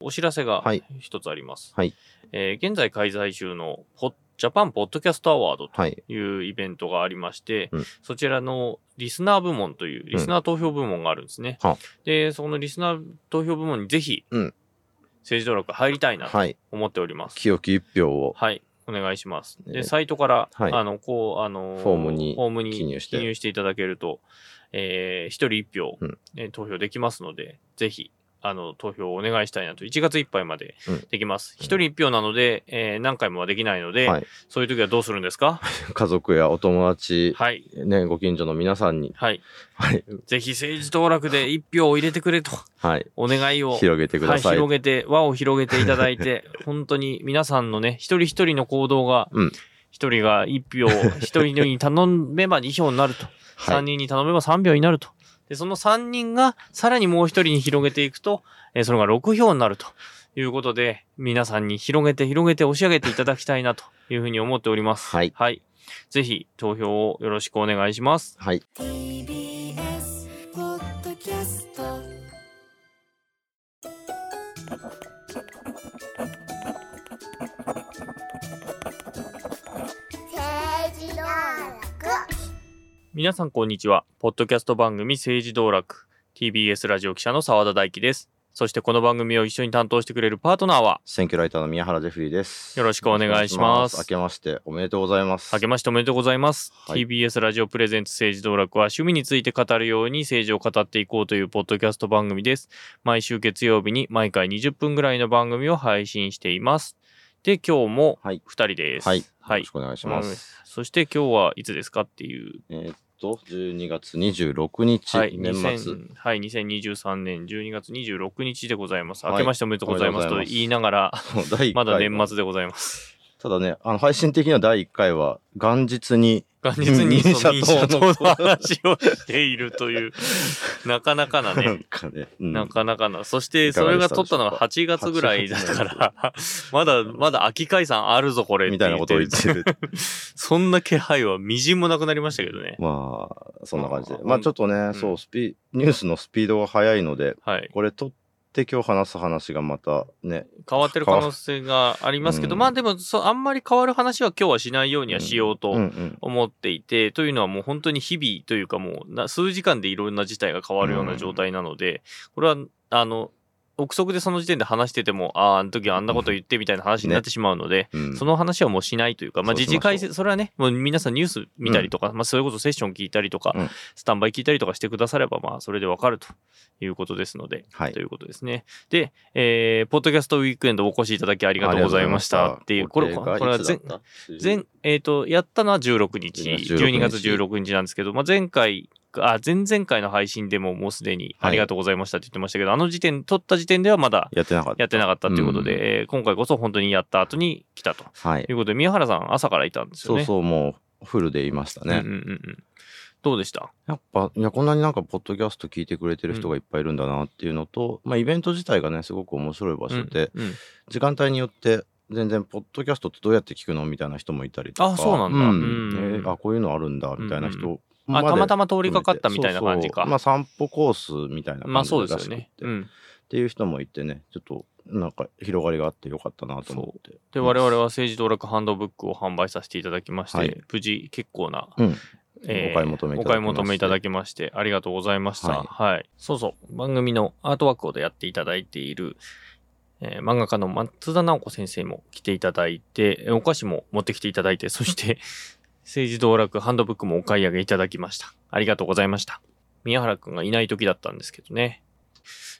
お知らせがはい一つあります。はいえー現在開催中のポジャパンポッドキャストアワードとはい。いうイベントがありまして、うんそちらのリスナー部門というリスナー投票部門があるんですね。はで、そのリスナー投票部門にぜひ、うん政治登録入りたいなとはい。思っております。清き一票を。はい。お願いします。で、ねサイトから、はいあの、こう、あのフォームにフォームに記入していただけると、えー、一人一票、うんえー投票できますので、ぜひ、あの、投票をお願いしたいなと、1月いっぱいまでうんできます。一、人一票なので、えー何回もはできないので、はい。そういう時はどうするんですか？家族やお友達、はい。ね、ご近所の皆さんに、はい。はい。ぜひ政治登録で一票を入れてくれと、はい。お願いを。広げてくださはい、い。広げて、輪を広げていただいて、本当に皆さんのね、一人一人の行動が、うん一人が一票、一人に頼めば二票になると。はい三人に頼めば三票になると。で、その三人がさらにもう一人に広げていくと、えーそれが六票になるということで、皆さんに広げて広げて押し上げていただきたいなというふうに思っております。はいはい。ぜひ投票をよろしくお願いします。はい。皆さんこんにちは。ポッドキャスト番組政治道楽 TBS ラジオ記者の澤田大樹です。そしてこの番組を一緒に担当してくれるパートナーは、選挙ライターの宮原ジェフリーです。よろしくお願いします明けましておめでとうございます。明けましておめでとうございます。はい TBS ラジオプレゼンツ政治道楽は趣味について語るように政治を語っていこうというポッドキャスト番組です。毎週月曜日に毎回20分ぐらいの番組を配信しています。で、今日もはい2人です。はい。はいよろし。くお願いします。うんそして今日はいつですかっていう。えーっと、12月26日、はい、年末。2000はい、2023年12月26日でございます。はい明けましておめでとうございますと言いながら、そう第1回 まだは年末でございます。ただね、あの、配信的には第1回は元日に、元日に民社党の話をしているという、なかなかななんね。かね、うんなかなかな。そして、それが撮ったのが8月ぐらいだから、まだ、まだ秋解散あるぞ、これ。みたいなことを言ってる。そんな気配はみじんもなくなりましたけどね。まあ、そんな感じでまあちょっとね、んそう、スピ、ニュースのスピードが速いので、はい。これ撮って今日話す話がまたね、変わってる可能性がありますけど、うんまあでもそう、あんまり変わる話は今日はしないようにはしようとうんうん。思っていて、というのはもう本当に日々というかもうな数時間でいろんな事態が変わるような状態なので、これはあの憶測でその時点で話しててもあああの時あんなこと言ってみたいな話になってしまうので、うん。その話はもうしないというか、まあ、そうしましょう。自治会説それはねもう皆さんニュース見たりとか、まあ、それこそセッション聞いたりとか、うん。スタンバイ聞いたりとかしてくださればまあそれでわかるということですので、はい。ということですね。で、えーポッドキャストウィークエンドお越しいただきありがとうございましたっていうこれこれは前前、えっ、と、やったのは16日、16 12月16日なんですけど、まあ、前回、あ、前々回の配信でももうすでにありがとうございましたって言ってましたけど、あの時点、撮った時点ではまだやってなかった。やってなかったということで、えー今回こそ本当にやった後に来たとはいい。うことで、宮原さん朝からいたんですよね。そうそう、もうフルで言いましたね。うんうんうんうん。どうでした？やっぱ、いや、こんなになんか、ポッドキャスト聞いてくれてる人がいっぱいいるんだなっていうのと、まあ、イベント自体がね、すごく面白い場所で、うんうん時間帯によって、全然、ポッドキャストってどうやって聞くのみたいな人もいたりとか。あそうなんだうんうんえーあ、こういうのあるんだ、みたいな人うまであたまたま通りかかったみたいな感じか。そうそうまあ、散歩コースみたいなまあ感じそうですよ。ね。うん。っていう人もいてね、ちょっと、なんか、広がりがあってよかったなと思って。で、我々は政治道楽ハンドブックを販売させていただきまして、はい無事結構なうん。えーお買い求めいただきましてお買い求めいただきまして、ありがとうございました。は。はいいそうそう。番組のアートワークをやっていただいている、えー漫画家の松田直子先生も来ていただいて、えーお菓子も持ってきていただいて、そして、政治道楽ハンドブックもお買い上げいただきました。ありがとうございました。宮原くんがいない時だったんですけどね。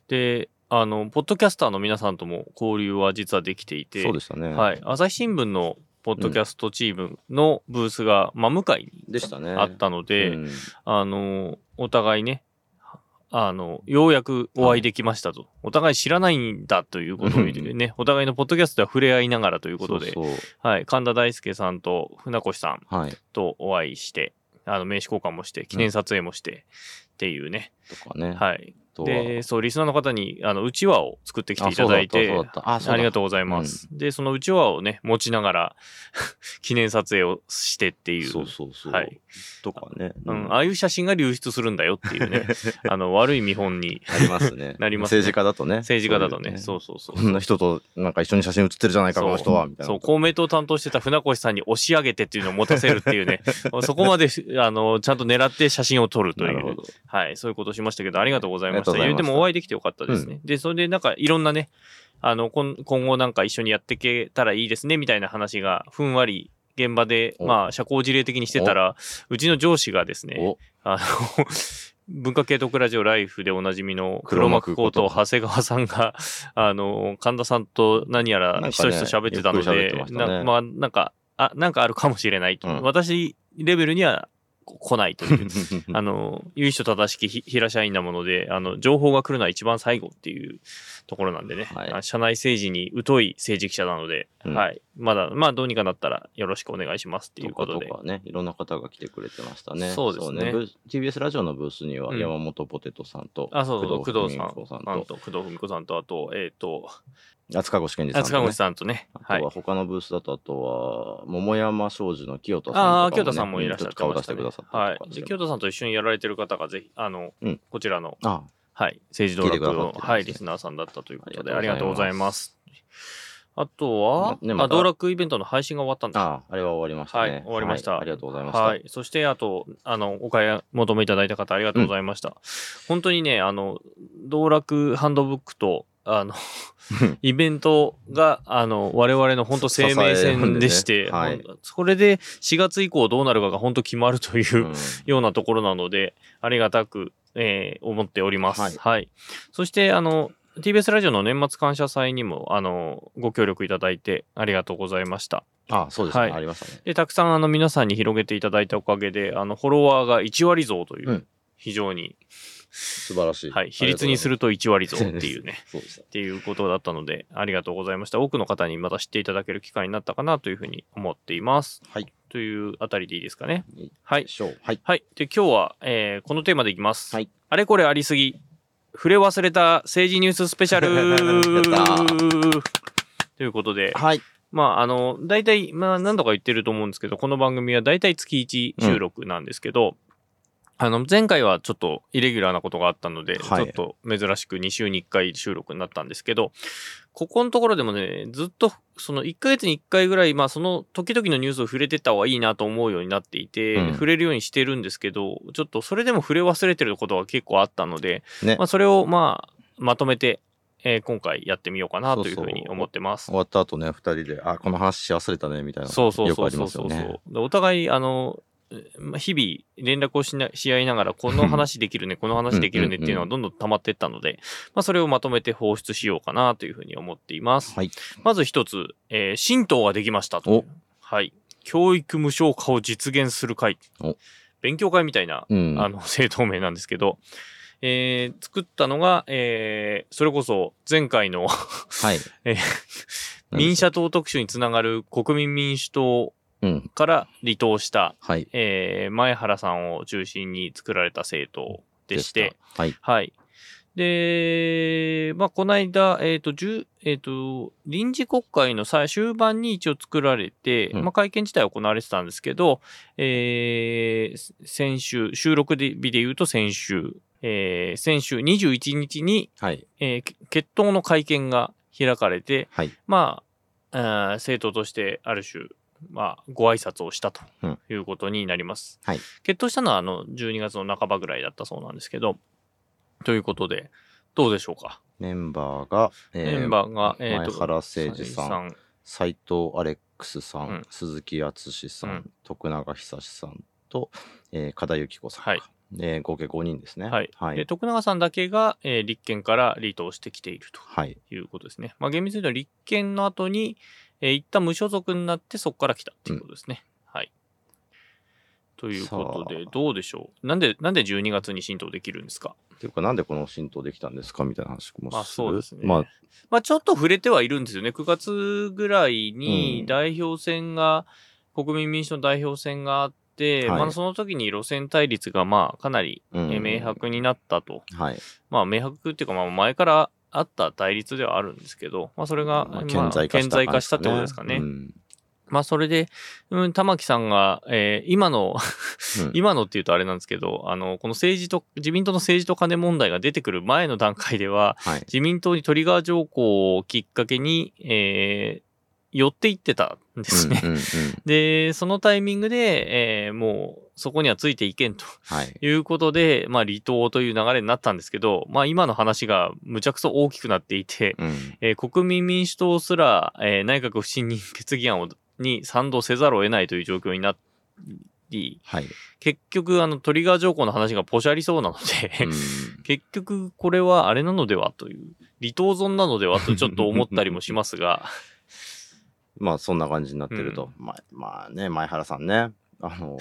で、あの、ポッドキャスターの皆さんとも交流は実はできていて、そうでしたね。はい。朝日新聞のポッドキャストチームのブースが真向かいにでしたね。あったので、うんあの、お互いね、あの、ようやくお会いできましたと。お互い知らないんだということを言ってね、お互いのポッドキャストでは触れ合いながらということで、そうそうはい。神田大輔さんと船越さんはい。とお会いして、あの、名刺交換もして、記念撮影もして、っていうね。とかね。はい。とは。で、そう、リスナーの方に、あの、うちわを作ってきていただいて、あありがとうございます。で、そのうちわをね、持ちながら、記念撮影をしてっていう。そうそうそう。はい。とかね。うん、ああいう写真が流出するんだよっていうね、あの、悪い見本に、ありますね。なりますね政治家だとね。政治家だとね、うそうそうそう。こんな人となんか一緒に写真写ってるじゃないか、この人は、みたいな。そう、公明党を担当してた船越さんに押し上げてっていうのを持たせるっていうね、そこまで、あの、ちゃんと狙って写真を撮るという。はい、そういうことをしましたけど、ありがとうございました。した言うてもお会いできてよかったですね。で、それでなんかいろんなね、あの、今今後なんか一緒にやっていけたらいいですね、みたいな話がふんわり現場で、お。まあ、社交辞令的にしてたら、うちの上司がですね、お。あの、文化系特ラジオライフでおなじみの黒黒幕こ幕ことと長谷川さんが、あの、神田さんと何やらひそひそ喋ってたので、てまあ、なんか、あ、なんかあるかもしれない。と。うん。私レベルにはこ来ないという。あの、由緒正しきひ平社員なもので、あの、情報が来るのは一番最後っていうところなんでね、はいあ社内政治に疎い政治記者なので、うんはい。まだ、まあ、どうにかなったらよろしくお願いしますっていうことで。とかね、いろんな方が来てくれてましたね。そうですねブー TBS ラジオのブースにはうん山本ポテトさんと、あ、そうそう、工藤さんと、と、工藤文子さんと、あと、えっ、と、厚川越健二さんと、ね塚越。さんとね、はいあとは。他のブースだと、あとは、桃山商事の清田さんとかああ、清田さんもいらっしゃってちょっと顔出してくださったはい。清田さんと一緒にやられてる方がぜひ、あの、うんこちらの、あはい、政治道楽の、はい、リスナーさんだったということで、あありりがとうございます。あとは、あ、ねまた道楽イベントの配信が終わったんだ。ああ、あれは終わりましたはい、ね。終わりました、はいありがとうございました。はい。そして、あと、あの、お買い求めいただいた方、ありがとうございました。本当にね、あの、道楽ハンドブックと、あの、イベントが、あの、我々の本当生命線でして、ねほんそれで4月以降どうなるかが本当決まるという、うんようなところなので、ありがたく、えー思っております。ははいい。そして、あの、TBS ラジオの年末感謝祭にも、あの、ご協力いただいてありがとうございました。あそうですね、はいありましたね。で、たくさん、あの、皆さんに広げていただいたおかげで、あの、フォロワーが1割増という、うん非常に、素晴らしい。はい、比率にすると1割増っていうね。そうでした。っていうことだったので、ありがとうございました。多くの方にまた知っていただける機会になったかなというふうに思っています。はい。というあたりでいいですかね？はい。はい。はい。で、今日は、えーこのテーマでいきます。はい。あれこれありすぎ。触れ忘れた政治ニューススペシャル ということで、はい。まあ、あの、大体、まあ、何度か言ってると思うんですけど、この番組は大体月1収録なんですけど、あの、前回はちょっとイレギュラーなことがあったので、はいちょっと珍しく2週に1回収録になったんですけど、ここのところでもね、ずっと、その1ヶ月に1回ぐらい、まあ、その時々のニュースを触れてった方がいいなと思うようになっていて、うん触れるようにしてるんですけど、ちょっとそれでも触れ忘れてることが結構あったので、ねまあ、それをまあ、まとめて、えー今回やってみようかなというふうにそうそう思ってます終。わった後ね、二人で、あ、この話し忘れたね、みたいな。そうそうよくありそうそうそうますよね。でお互い、あの、まあ日々連絡をしなし合いながら、この話できるね、この話できるねっていうのがどんどん溜まっていったので、まあ、それをまとめて放出しようかなというふうに思っています。はい。まず一つ、えー神道ができましたと。はい。教育無償化を実現する会お。勉強会みたいな、うん。あの、政党名なんですけど、えー作ったのが、えーそれこそ前回のはい。えー民社党特集につながる国民民主党うん。から離党した、はい。えー前原さんを中心に作られた政党でして、た。はい。はい。で、まあ、この間、えっ、と、10えっ、と、臨時国会の最終盤に一応作られて、うんまあ、会見自体は行われてたんですけど、えー先週、収録で日で言うと先週、えー先週21日に、はい。えーけ決闘の会見が開かれて、はい。まあ、政党としてある種、まあ、ご挨拶をしたとうんいうことになります。はい決闘したのは、あの、12月の半ばぐらいだったそうなんですけど、ということで、どうでしょうか？メンバーが、えメンバーが、えーと、前原誠二さん、ん。斉藤アレックスさん、うん鈴木敦さん、うん徳永久さんと、えー、加田由紀子さんか。はいで合計5人ですね。はい。はいで、。徳永さんだけが、えー立憲から離党してきているとはい。いうことですね。まあ、厳密に言うと立憲の後に、えー一旦無所属になってそこから来たっていうことですね。はい。ということでどうでしょう？なんで、なんで12月に浸透できるんですか？っていうか、なんでこの浸透できたんですか？みたいな話もまあそうですね。まあ、まあちょっと触れてはいるんですよね。9月ぐらいにうん代表選が、国民民主の代表選があって、はいまあその時に路線対立がまあかなり明白になったと。はい。まあ明白っていうかまあ前からあった対立ではあるんですけど、まあそれが、顕在化した化したってことですかね。うんまあそれで、うん、玉木さんが、えー今の、うん 今のっていうとあれなんですけど、あの、この政治と、自民党の政治と金問題が出てくる前の段階では、はい。自民党にトリガー条項をきっかけに、えー寄っていってたんですね。で、そのタイミングで、えーもうそこにはついていけんとはい。いうことで、まあ離党という流れになったんですけど、まあ今の話がむちゃくそ大きくなっていて、うんえー国民民主党すら、えー内閣不信任決議案をに賛同せざるを得ないという状況になり、はい。結局あのトリガー条項の話がポシャりそうなので、うん 結局これはあれなのではという、離党損なのではとちょっと思ったりもしますが、まあそんな感じになってると。まあ、まあね、前原さんね。あの、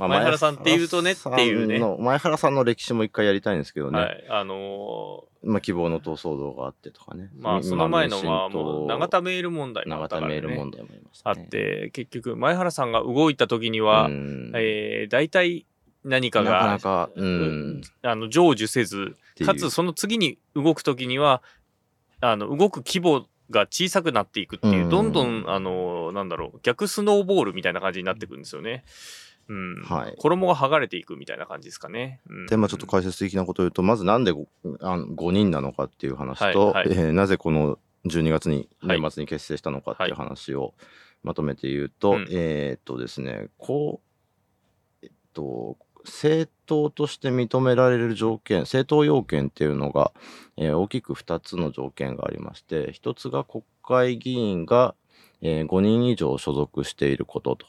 まあ前原さんっていうとねっていうね前原さんの歴史も一回やりたいんですけどね。はい、あのまあ希望の党騒動があってとかね。ーまあその前のは今もう永田メール問題もあったねメール問題もありましあたね。って、結局前原さんが動いた時には、うんえー大体何かながかなか、うん。あの成就せずかつその次に動く時にはあの動く規模が小さくなっていくっていう、うんどんどんあのなんだろう逆スノーボールみたいな感じになってくるんですよね。うんはい。衣が剥がれていくみたいな感じですかね。うん。で、まあちょっと解説的なことを言うと、まずなんで 5, あの5人なのかっていう話と、はいはい。えーなぜこの12月に、はい年末に結成したのかっていう話をまとめて言うと、うん。えーっとですね、こう、えっと、政党として認められる条件、政党要件っていうのが、えー大きく2つの条件がありまして、1つが国会議員が、えー5人以上所属していることと。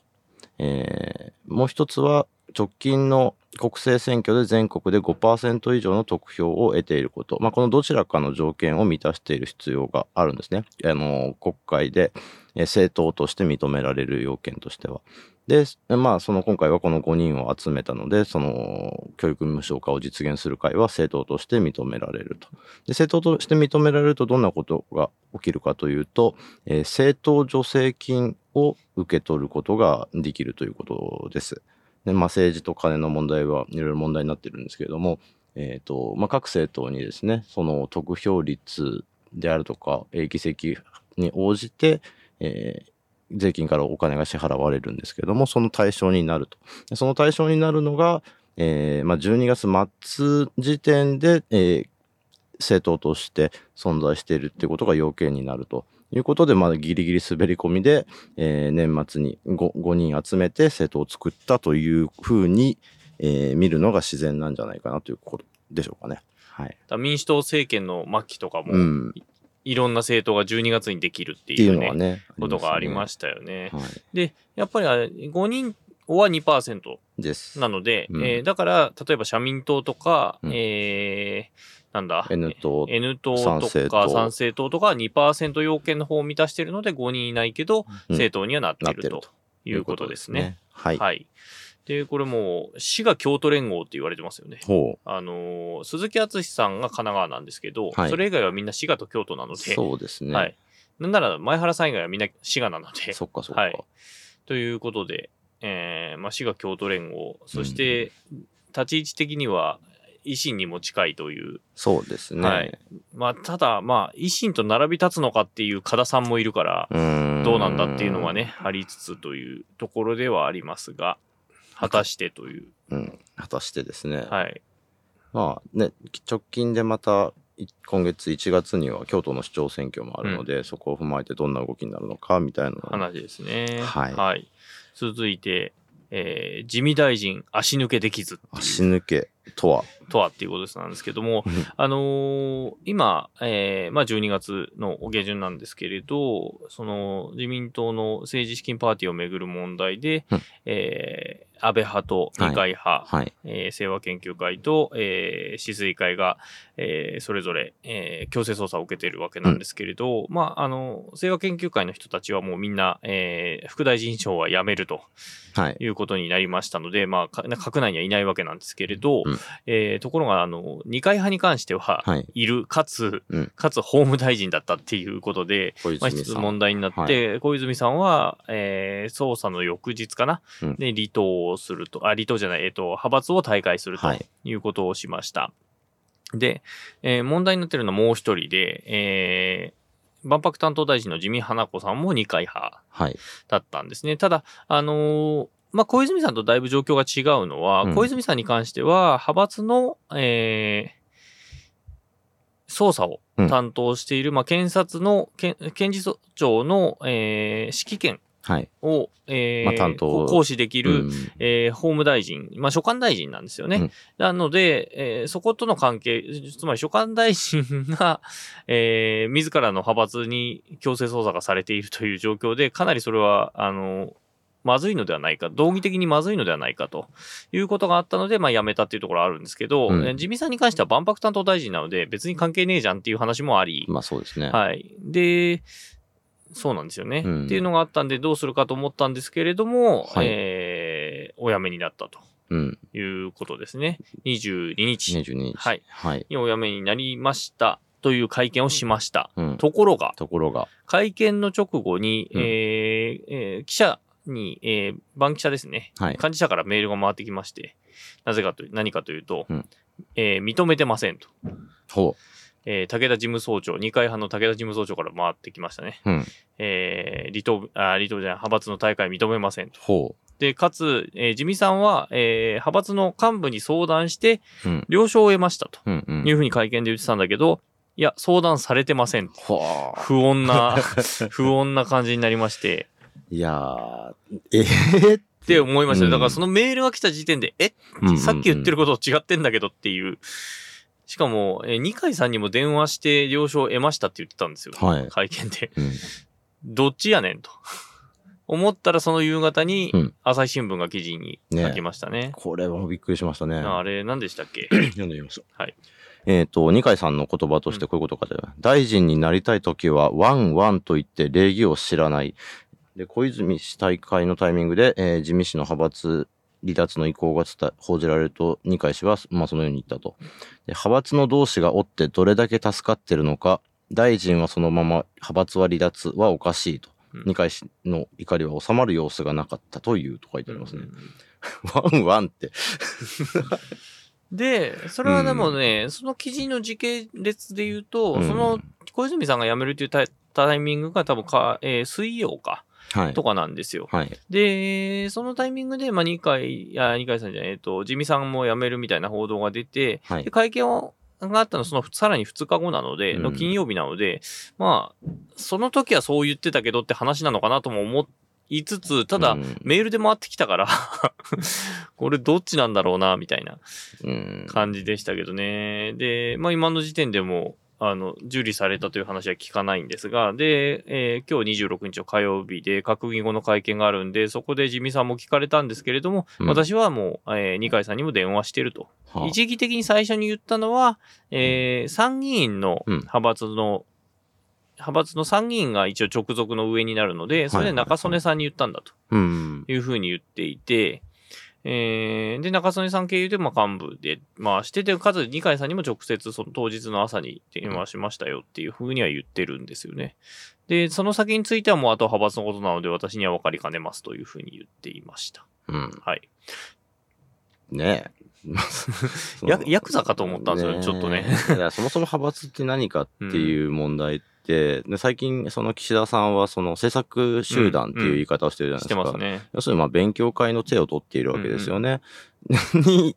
えーもう一つは直近の国政選挙で全国で5%以上の得票を得ていること。まあ、このどちらかの条件を満たしている必要があるんですね。あの、国会で、政党として認められる要件としては。で、まあ、その今回はこの5人を集めたので、その教育無償化を実現する会は政党として認められると。で、政党として認められるとどんなことが起きるかというと、えー政党助成金を受け取ることができるということです。で、まあ、政治と金の問題はいろいろ問題になってるんですけれども、えっ、と、まあ、各政党にですね、その得票率であるとか、え議席に応じて、えー税金からお金が支払われるんですけれども、その対象になると。でその対象になるのが、えーまあ、12月末時点で、えー政党として存在しているっていうことが要件になるということで、まあ、ギリギリ滑り込みで、えー年末に 5, 5人集めて政党を作ったというふうに、えー見るのが自然なんじゃないかなということでしょうかね。はい。民主党政権の末期とかも、うん。っいろんな政党が12月にできるってていいううねね。ことがありまししたよね。た。はい。でやっぱりあれ5人は2%です。なので、うんえーだから例えば社民党とか、うんえーなんだ N 党 N 党参とか参政党とかは2%要件の方を満たしているので5人いないけど、うん政党にはなっているということですね。。はい。はい。で、これもう、滋賀京都連合って言われてますよね。ほあのー鈴木敦さんが神奈川なんですけど、はいそれ以外はみんな滋賀と京都なのう。で、そうですね。はい。なんなら前原さん以外はみんな滋賀なので、そっかそっか。はいということで、えーまあ、滋賀京都連合、そして、立ち位置的には維新にも近いという、そうですね。はいまあ、ただ、まあ、維新と並び立つのかっていう加田さんもいるから、うーんどうなんだっていうのはね、ありつつというところではありますが、果たしてという、うん。果たしてですね。はい。まあね、直近でまた、い今月1月には京都の市長選挙もあるので、そこを踏まえてどんな動きになるのかみたいな話ですね。はい続いて、えー自見大臣足抜けできず足抜けとは。とはっていうことなんですけども、うんあのー今、えーまあ、12月の下旬なんですけれど、その自民党の政治資金パーティーをめぐる問題で、うんえー安倍派と二階派、はい。えー清和研究会と、えー、止水会が、えーそれぞれ、えー強制捜査を受けているわけなんですけれど、まあ、あの、清和研究会の人たちはもうみんな、えー副大臣賞は辞めるとはい。いうことになりましたので、まあ、か閣内にはいないわけなんですけれど、うんえーところが、あの、二階派に関しては、はい。いる、かつ、うんかつ法務大臣だったっていうことで、まあ。一つ問題になって、小泉さんは、えー捜査の翌日かな、うんで、離党をすると、あ、離党じゃない、えっ、と、派閥を退会するとはいいうことをしました。で、えー問題になってるのはもう一人で、えー万博担当大臣の自見花子さんも二階派はい。だったんですね。ただ、あのーまあ、小泉さんとだいぶ状況が違うのは、うん小泉さんに関しては、派閥の、えー捜査を担当している、まあ、検察の、検検事長の、えー指揮権はい。を、えーまあ担当行使できる、うんえー法務大臣、まあ、所管大臣なんですよね。うんなので、えーそことの関係、つまり所管大臣が、えー自らの派閥に強制捜査がされているという状況で、かなりそれは、あの、まずいのではないか、道義的にまずいのではないかということがあったので、まあ辞めたっていうところはあるんですけど、うんえー自民さんに関しては万博担当大臣なので、別に関係ねえじゃんっていう話もあり、まあそうですね。はい。で、そうなんですよね。うんっていうのがあったんで、どうするかと思ったんですけれども、はいえーお辞めになったとうん。いうことですね。22日22日。はい。はい。にお辞めになりましたという会見をしました。うん。ところが、ところが。会見の直後に、うんえーえー記者に、えー、番記者ですね。はい。幹事社からメールが回ってきまして、なぜかという、何かというと、うんえー認めてませんと。ほえー武田事務総長、二階派の武田事務総長から回ってきましたね。う。うん。えー離党、あ、離党じゃない、派閥の大会認めませんと。ほで、かつ、えー自民さんは、えー派閥の幹部に相談して、う。うん。了承を得ましたとうん。うん。いうふうに会見で言ってたんだけど、いや、相談されてません。ほ不穏な、不穏な感じになりまして、う。いやー、えー、って思いましただからそのメールが来た時点で、えさっき言ってることと違ってんだけどっていう。しかも、えー二階さんにも電話して了承を得ましたって言ってたんですよ。はい会見で。うん。どっちやねんと。思ったらその夕方にうん、朝日新聞が記事に書きましたね。これはびっくりしましたね。あれ、何でしたっけ？読んでみましょう。はい。えっ、と、二階さんの言葉としてこういうことが書いてある。大臣になりたいときは、ワンワンと言って礼儀を知らない。で、小泉氏大会のタイミングで、えー自民氏の派閥離脱の意向が報じられると、二階氏は、まあ、そのように言ったと。で派閥の同志がおってどれだけ助かってるのか、大臣はそのまま派閥は離脱はおかしいと。うん二階氏の怒りは収まる様子がなかったというと書いてありますね。うんワンワンって。で、それはでもね、その記事の時系列で言うと、うんその小泉さんが辞めるっていうタイタイミングが多分か、えー水曜か、はいと。かなんですよ。はい。で、そのタイミングで、まあ、二階、いや、二階さんじゃない、えっと、自見さんも辞めるみたいな報道が出て、はいで会見をがあったのそのさらに2日後なので、うんの金曜日なので、まあ、その時はそう言ってたけどって話なのかなとも思いつつ、ただ、うんメールで回ってきたから、これどっちなんだろうな、みたいなうん。感じでしたけどね。で、まあ今の時点でも、あの、受理されたという話は聞かないんですが、で、えー今日26日の火曜日で閣議後の会見があるんで、そこで自見さんも聞かれたんですけれども、うん。私はもう、えー二階さんにも電話してると。はあ。一義的に最初に言ったのは、えー参議院のうん。派閥の、派閥の参議院が一応直属の上になるので、それで中曽根さんに言ったんだとうん。いうふうに言っていて、えーで、中曽根さん経由で、まあ、幹部で回してて、かつ二階さんにも直接その当日の朝に電話しましたよっていうふうには言ってるんですよね。で、その先についてはもうあと派閥のことなので私には分かりかねますというふうに言っていました。うん。はい。ねえ。やヤクザかと思ったんですよちょっとねえ。いや、そもそも派閥って何かっていう問題って、で最近、その岸田さんは、その政策集団っていう言い方をしてるじゃないしですか。てますね。要するに、まあ、勉強会の手を取っているわけですよね。に、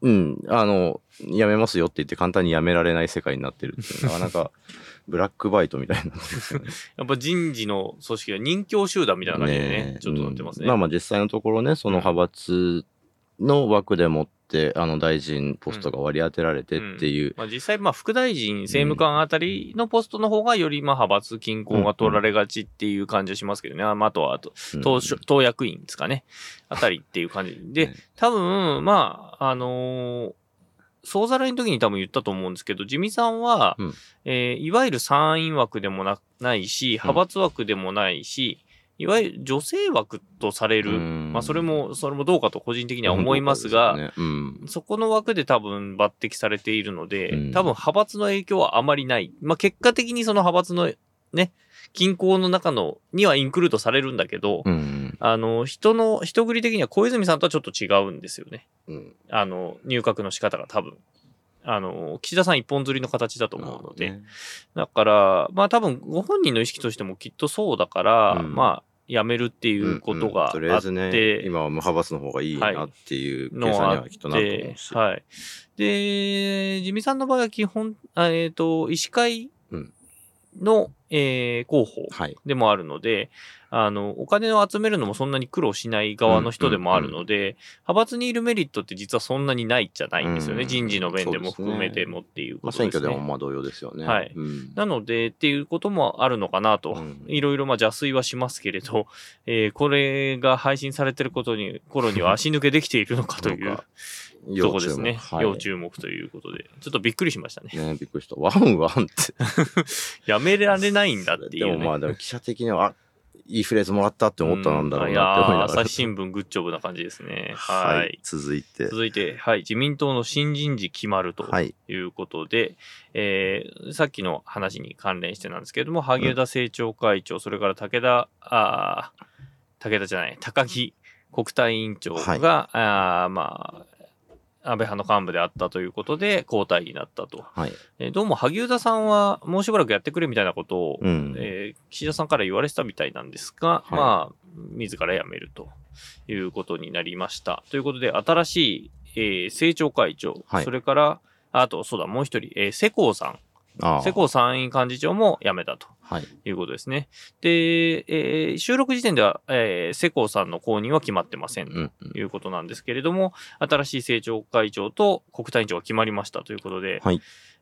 うん、あの、やめますよって言って簡単にやめられない世界になってるっていう、なかなか、ブラックバイトみたいになね。やっぱ人事の組織は人形集団みたいな感じでね、ねえちょっとなってますね。うんまあまあ実際のところね、その派閥の枠でもっって、あの大臣ポストが割り当てられてっていう、まあ、実際、まあ、副大臣、政務官あたりのポストの方がより、まあ、派閥均衡が取られがちっていう感じはしますけどね。あまあ、あとは、あと、うん。党所党役員ですかね。あたりっていう感じ。で。ね、多分、まあ、あのー総ざらいの時に多分言ったと思うんですけど、自民さんは、うん。えーいわゆる参院枠でもなないし、派閥枠でもないし、いわゆる女性枠とされる、うんまあ、それも、それもどうかと個人的には思いますが、ねうんそこの枠で多分抜擢されているので、うん多分派閥の影響はあまりない。まあ、結果的にその派閥のね、均衡の中のにはインクルードされるんだけど、うんあの、人の、人繰り的には小泉さんとはちょっと違うんですよね。うんあの、入閣の仕方が多分。あの、岸田さん一本釣りの形だと思うので。ねだから、まあ多分ご本人の意識としてもきっとそうだから、うんまあ、辞めるっていうことがあって、うんうんとりあえずね、今は無派閥の方がいいなっていう計算にはきっとなると思てうし。、はい。で、自民さんの場合は基本、あえっ、と、医師会うんの、えー広報はい。でもあるので、あの、お金を集めるのもそんなに苦労しない側の人でもあるので、派閥にいるメリットって実はそんなにないじゃないんですよね。うん人事の面でも含めてもっていうまあ、ことですね。選挙でもまあ同様ですよね。はいうんなので、っていうこともあるのかなと。うんいろいろまあ邪推はしますけれど、えーこれが配信されてることに、頃には足抜けできているのかというなんかとこですね。はい要注目ということで。ちょっとびっくりしましたね。ねびっくりした。ワンワンって。やめられないんだっていう、ね。でもまあ、でも記者的には、あいいフレーズもらったって思ったなんだろういなって思いやーながら。朝日新聞グッジョブな感じですね。は。はいい。続いて。続いて、はい。自民党の新人事決まるとはい。いうことで、えーさっきの話に関連してなんですけれども、萩生田政調会長、それから武田、あー武田じゃない、高木国対委員長が、はいあーまあ、安倍派の幹部であったということで、交代になったと。はい。えーどうも萩生田さんはもうしばらくやってくれみたいなことを、うん。えー岸田さんから言われてたみたいなんですが、いまあ、自ら辞めるということになりました。ということで、新しい、えー政調会長、はいそれから、あと、そうだ、もう一人、えー世耕さん、世耕参院幹事長も辞めたとはい。いうことですね。で、えー収録時点では、えー世耕さんの後任は決まってませんうん。ということなんですけれども、新しい政調会長と国対委員長が決まりましたということで、はい。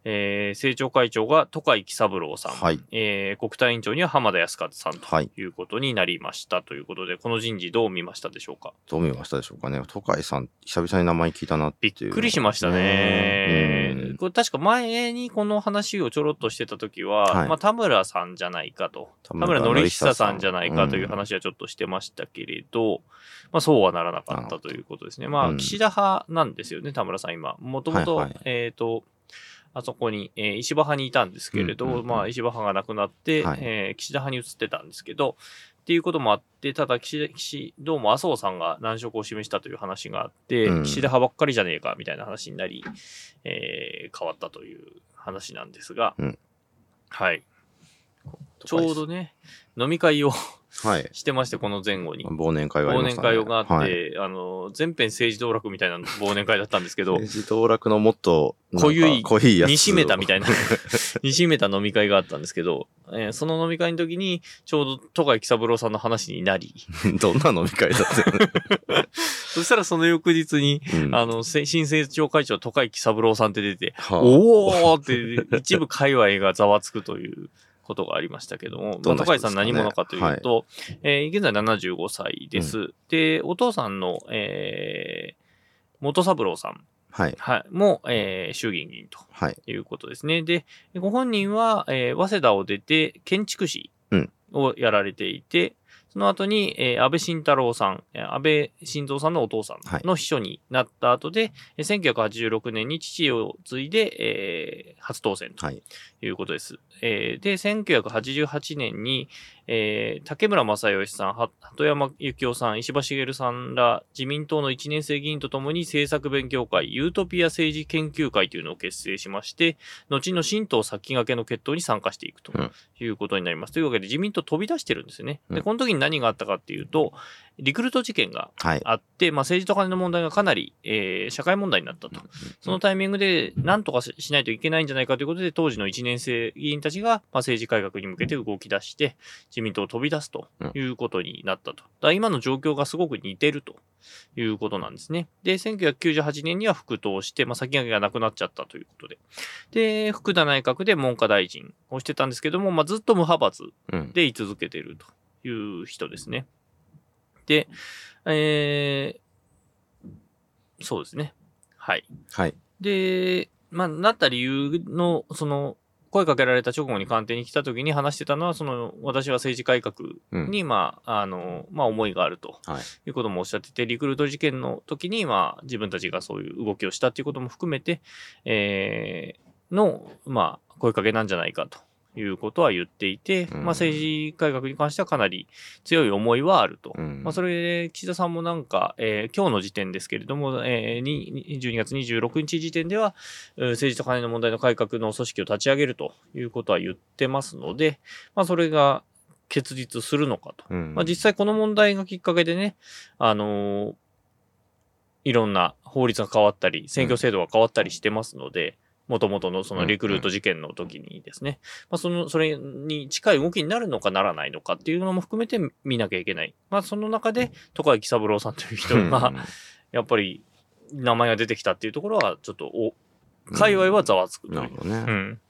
えー政調会長が戸海喜三郎さん、はいえー国対委員長には浜田康和さんとはい。いうことになりましたということで、この人事どう見ましたでしょうか？どう見ましたでしょうかね。都会さん、久々に名前聞いたなっていう。びっくりしましたね。うんこれ確か前にこの話をちょろっとしてた時は、はいまあ田村さんじゃないかと。田田村則久さんじゃないかという話はちょっとしてましたけれど、まあそうはならなかったということですね。まあうん岸田派なんですよね、田村さん今。もともとはいはい、えっと、あそこに、えー石破派にいたんですけれど、うんうんうん。まあ石破派がなくなって、はい。えー岸田派に移ってたんですけど、っていうこともあって、ただ岸田、岸、どうも麻生さんが難色を示したという話があって、うん。岸田派ばっかりじゃねえかみたいな話になり、えー変わったという話なんですが、うん。はい。ちょうどね、飲み会をはい。してまして、この前後に。忘年会があり忘ましたね。年会があって、はいあの、全編政治道楽みたいな忘年会だったんですけど、政治道楽のもっと、濃ゆい濃いやつを。煮しめたみたいな、煮しめた飲み会があったんですけど、えーその飲み会の時に、ちょうど戸貝喜三郎さんの話になり、どんな飲み会だったの？そしたらその翌日に、うんあの、せ新政調会長戸貝喜三郎さんって出て、はあおーって一部界隈がざわつくということがありましたけども、まあ、どんな人戸貝さん何者かというと、えー現在75歳です。で、お父さんの、えー元三郎さん、はい。はい、も、えー衆議院議員とはい。いうことですね。で、ご本人は、えー早稲田を出て建築士うんをやられていて、その後に、えー安倍晋太郎さん、えー安倍晋三さんのお父さんの秘書になった後で、えー1986年に父を継いで、えー初当選とはい。いうことです。えーで、1988年に、えー竹村正義さん、は鳩山幸夫さん、石破茂さんら自民党の1年生議員とともに政策勉強会、ユートピア政治研究会というのを結成しまして、後の新党先駆けの決闘に参加していくとうんいうことになります。というわけで自民党飛び出してるんですよね。で、うんこの時に何があったかっていうと、リクルート事件がはい。あって、まあ、政治と金の問題がかなり、えー社会問題になったと。そのタイミングで何とかししないといけないんじゃないかということで、当時の1年生議員たちが、まあ、政治改革に向けて動き出して、自民党を飛び出すということになったと。だ今の状況がすごく似てるということなんですね。で、1998年には復党して、まあ、先駆けがなくなっちゃったということで。で、福田内閣で文科大臣をしてたんですけども、まあ、ずっと無派閥うん。で居続けているという人ですね。で、えー、そうですね。はい。はい。で、まあ、なった理由の、その、声かけられた直後に官邸に来た時に話してたのは、その、私は政治改革うん。に、まあ、あの、まあ、思いがあるとはい。いうこともおっしゃってて、リクルート事件の時に、まあ、自分たちがそういう動きをしたっていうことも含めて、えー、の、まあ、声かけなんじゃないかということは言っていて、うんまあ、政治改革に関してはかなり強い思いはあると。うんまあ、それで、岸田さんもなんか、えー今日の時点ですけれども、えーに12月26日時点では、うん政治と金の問題の改革の組織を立ち上げるということは言ってますので、まあ、それが結実するのかと。うんまあ、実際この問題がきっかけでね、あのーいろんな法律が変わったり、選挙制度が変わったりしてますので、もともとのそのリクルート事件の時にですね、まあ、その、それに近い動きになるのかならないのかっていうのも含めて見なきゃいけない。まあ、その中で、戸川喜三郎さんという人が、やっぱり、名前が出てきたっていうところは、ちょっと、お、界隈はざわつくという。なるほどね。うん。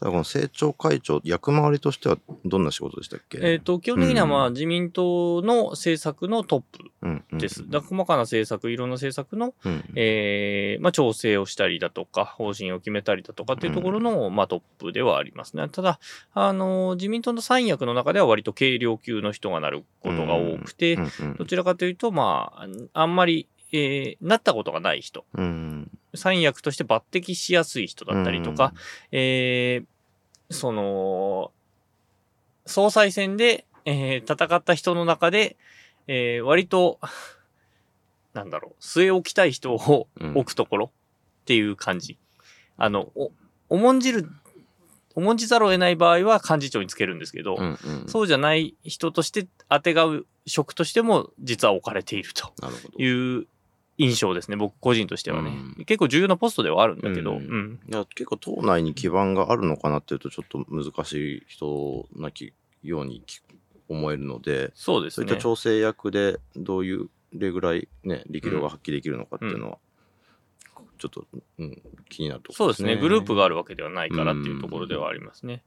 さあこの政調会長、役回りとしてはどんな仕事でしたっけ？えっ、と、基本的にはまあ、う自民党の政策のトップうんうんです。だ細かな政策、いろんな政策のうんえーまあ、調整をしたりだとか、方針を決めたりだとかっていうところの、まあ、トップではありますね。ただ、あの自民党の三役の中では割と軽量級の人がなることが多くて、うんうんどちらかというと、まあ、あんまり、えーなったことがない人、うん。三役として抜擢しやすい人だったりとか、えーその、総裁選で、えー戦った人の中で、えー割と、なんだろう、据え置きたい人をうん。置くところっていう感じ。あの、お、重んじる、重んじざるを得ない場合は幹事長につけるんですけど、うんうん。そうじゃない人として、当てがう職としても実は置かれていると。いう印象ですね、僕個人としてはね。うん結構重要なポストではあるんだけど、ううんん。いや結構党内に基盤があるのかなっていうとちょっと難しい人なきようにき思えるのでそうですねそういった。調整役でどういうれぐらいね力量が発揮できるのかっていうのは、ちょっと、うん、気になるところそうですね。グループがあるわけではないからっていうところではありますね。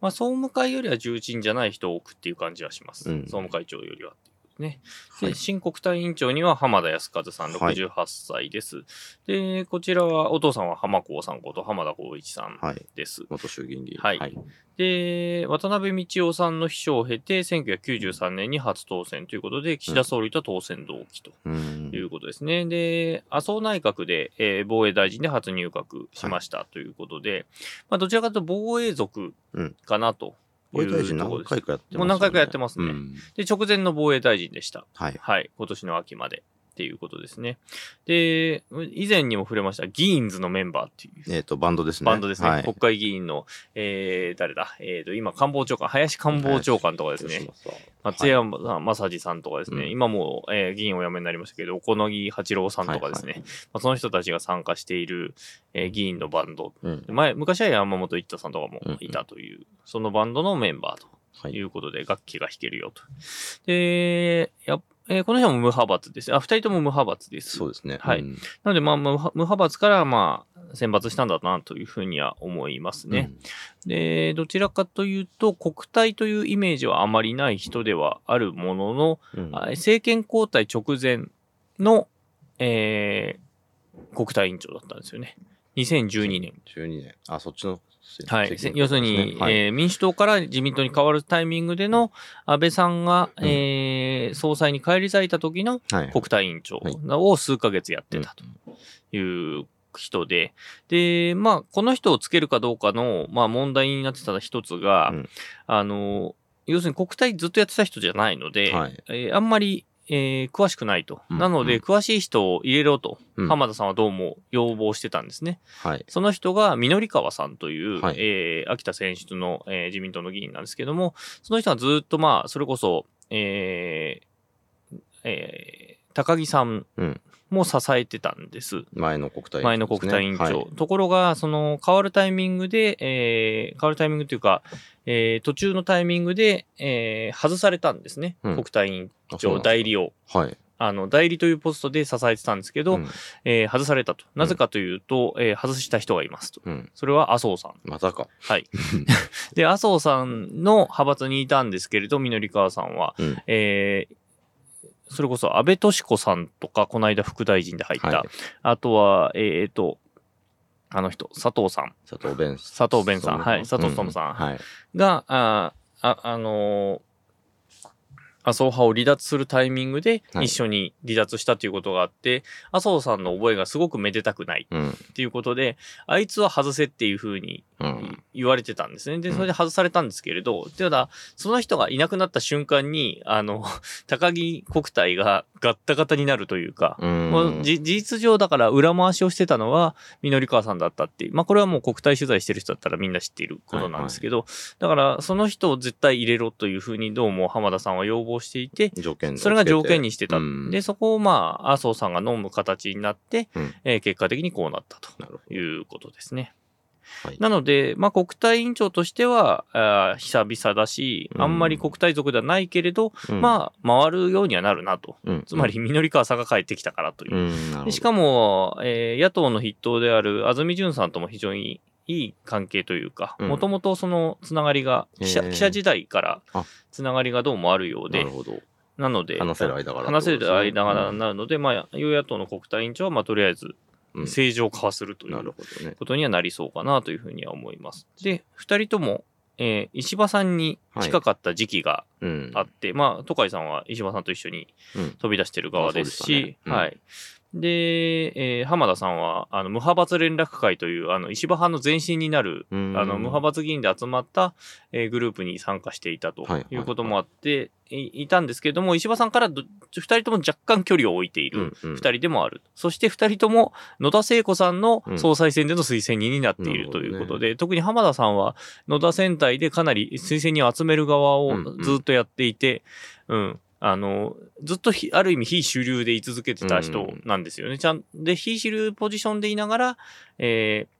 まあ、総務会よりは重鎮じゃない人を置くっていう感じはします。うん総務会長よりはっね。で、はい。新国対委員長には浜田康和さん、はい。68歳です。で、こちらは、お父さんは浜子さんこと浜田光一さんはい。です。元衆議院議員。はい。はい。で、渡辺道夫さんの秘書を経て、1993年に初当選ということで、岸田総理と当選同期とうん。いうことですね。で、麻生内閣で、えー防衛大臣で初入閣しましたということで、まあ、どちらかというと防衛族かなという防衛大臣何。回かやってますよねもう何回かやってますねうんで、直前の防衛大臣でした。はいはい。今年の秋までっていうことですね。で、以前にも触れました、ギーンズのメンバーっていう。えっ、とバンドですねバンドですね。はい国会議員の、えー、誰だ？えーと、今、官房長官、林官房長官とかですね。松山正治さんとかですね、うん今もう、えー議員を辞めになりましたけど、小野木八郎さんとかですね、はいまあ、その人たちが参加している、えー議員のバンド。うん前、昔は山本一太さんとかもいたという、そのバンドのメンバーとはいいうことで、楽器が弾けるよと。で、やえーこの人も無派閥です。あ、二人とも無派閥です。そうですねはいうんなので、まあ、無派無派閥から、まあ、選抜したんだなというふうには思いますね。で、どちらかというと、国体というイメージはあまりない人ではあるものの、うんあ政権交代直前の、えー国対委員長だったんですよね。2012年。12年あそっちのはい。せ要するに、はい。えー民主党から自民党に変わるタイミングでの安倍さんが、うん。えー総裁に返り咲いた時のはい。国対委員長はいを数ヶ月やってたという人で、で、まあ、この人をつけるかどうかの、まあ、問題になってた一つが、うん。あの、要するに国対ずっとやってた人じゃないので、はい。えーあんまり、えー詳しくないと。うん。なので、うん。詳しい人を入れろと、うん。浜田さんはどうも要望してたんですね。はい。その人が、緑川さんという、はい。えー秋田選出の、えー自民党の議員なんですけども、その人はずっとまあ、それこそ、えーえー高木さんうんも支えてたんです。前の国対委員長ね、前の国対委員長。はいところが、その、変わるタイミングで、えー変わるタイミングというか、えー途中のタイミングで、えー外されたんですね。うん国対委員長代理を。はい。あの、代理というポストで支えてたんですけど、うんえー外されたと。なぜかというと、えー外した人がいますと。うん。それは麻生さん。またか。はい。で、麻生さんの派閥にいたんですけれど、緑川さんは、うん。えーそれこそ安倍敏子さんとか、この間副大臣で入った、はい。あとは、えっ、と、あの人、佐藤さん。佐藤弁佐藤弁さん。はい佐藤勉さん。うはい。が、あーあ、あのー麻生派を離脱するタイミングではい一緒に離脱したということがあって、麻生さんの覚えがすごくめでたくないうん。っていうことで、あいつは外せっていうふうにうん。言われてたんですね。で、うんそれで外されたんですけれど、ただ、その人がいなくなった瞬間に、あの、高木国体がガッタガタになるというか、うん。もうじ事実上だから裏回しをしてたのは緑川さんだったっていう。まあこれはもう国体取材してる人だったらみんな知っていることなんですけど、だからその人を絶対入れろというふうにどうも浜田さんは要望していて、それが条件にしてた。うんで、そこをまあ麻生さんが飲む形になって、うんえー結果的にこうなったということですね。はいなので、まあ、国対委員長としては、あー久々だし、うんあんまり国対族ではないけれど、ど。あ、まあ、回るようにはなるなと。うん。つまり、緑川さんが帰ってきたからというう。ん、しかも、えー野党の筆頭である安住淳さんとも非常にいい関係というか、うんもともとそのつながりが、記者記者時代からあつながりがどうもあるようでなる、ほど。なので、話せる間柄話せる間柄うんになるので、まあ、与野党の国対委員長は、まあ、とりあえず、うん正常化はするといなう。ことにはなりそうかなというふうには思います。で、二人とも、えー石破さんに近かった時期がうん。あって、まあ、都海さんは石破さんと一緒にうん。飛び出してる側ですし、したねうんはい。で、えー浜田さんは、あの、無派閥連絡会という、あの、石破派の前身になる、あうんの、無派閥議員で集まった、えーグループに参加していたとはいはいいうこともあって、いいたんですけれども、石破さんからど二人とも若干距離を置いているうん。うん二人でもある。そして二人とも野田聖子さんのうん総裁選での推薦人になっているということで、特に浜田さんは野田選対でかなり推薦人を集める側をうんうんずっとやっていて、うん。あの、ずっとひある意味非主流で居続けてた人なんですよね。ちゃんで、非主流ポジションでいながら、えー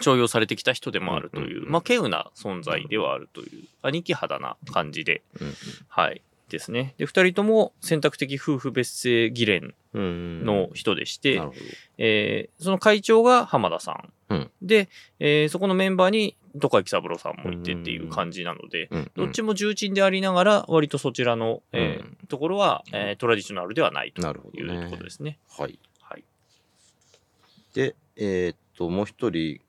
重用されてきた人でもあるという、まあ、稀有な存在ではあるという、兄貴肌な感じで、うんはい。ですね。で、二人とも選択的夫婦別姓議連うん。の人でして。えーその会長が浜田さん。うんで、えーそこのメンバーに戸川喜三郎さんもいてっていう感じなので、うん。どっちも重鎮でありながら、割とそちらの、えーうんところは、えートラディショナルではないというところ。ですね。はい。はい。で、えーっと、もう一人、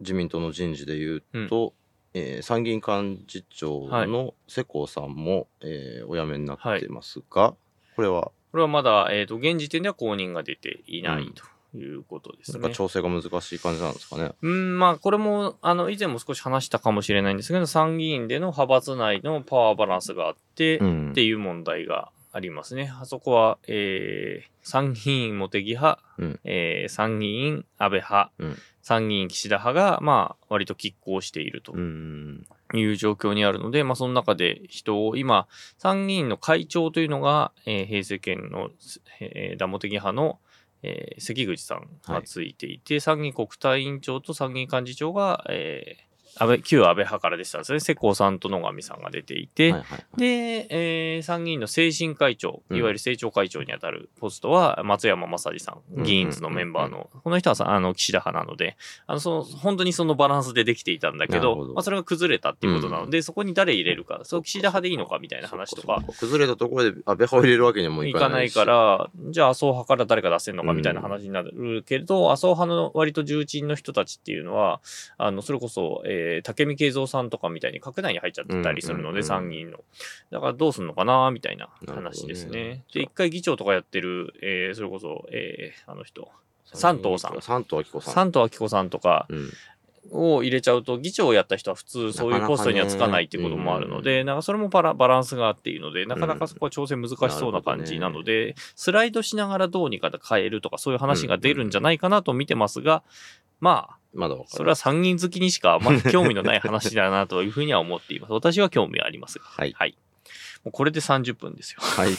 自民党の人事で言うと、えー参議院幹事長の世耕さんも、えーお辞めになってますが、これは、これはまだ、えっ、と、現時点では公認が出ていないうん。ということですね。調整が難しい感じなんですかね。うん、まあ、これも、あの、以前も少し話したかもしれないんですけど、参議院での派閥内のパワーバランスがあって、ん。っていう問題がありますね。あそこは、えー、参議院茂木派、うんえー参議院安倍派、うん参議院岸田派が、まあ、割と拮抗しているとうん。いう状況にあるので、まあ、その中で人を、今、参議院の会長というのが、えー平成権の、えー、ダモ的派の、えー関口さんがついていて、参議院国対委員長と参議院幹事長が、えー安倍、旧安倍派からでしたんですね。世耕さんと野上さんが出ていて、はいはい。で、えー参議院の精神会長、うん。いわゆる政調会長にあたるポストは、松山正治さうんん、議員図のメンバーの、この人はさ、あの、岸田派なので、あの、その、本当にそのバランスでできていたんだけど、ど。まあ、それが崩れたっていうことなので、そこに誰入れるか、そう、岸田派でいいのかみたいな話とか崩れたところで安倍派を入れるわけにもいいかないし。から、じゃあ麻生派から誰か出せるのかみたいな話になるけど、麻生派の割と重鎮の人たちっていうのは、あの、それこそ、えー、竹見慶三さんとかみたいに閣内に入っちゃってたりするので、うんうんうん参議院の。だからどうすんのかなみたいな話ですね。ねで、一回議長とかやってる、えー、それこそ、えー、あの人、山東さん山東明子さん。山東明子さんとかうん。を入れちゃうと、議長をやった人は普通そういうポストにはつかないっていうこともあるので、なんかそれもバラバランスがあっていいので、なかなかそこは調整難しそうな感じなので、スライドしながらどうにか変えるとかそういう話が出るんじゃないかなと見てますが、まあ、まだ。それは参議院好きにしかあまり興味のない話だなというふうには思っています。私は興味はありますが。はい。はい。もうこれで30分ですよ。はい。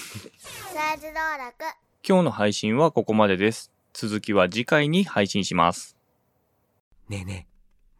今日の配信はここまでです。続きは次回に配信します。ねえねえ、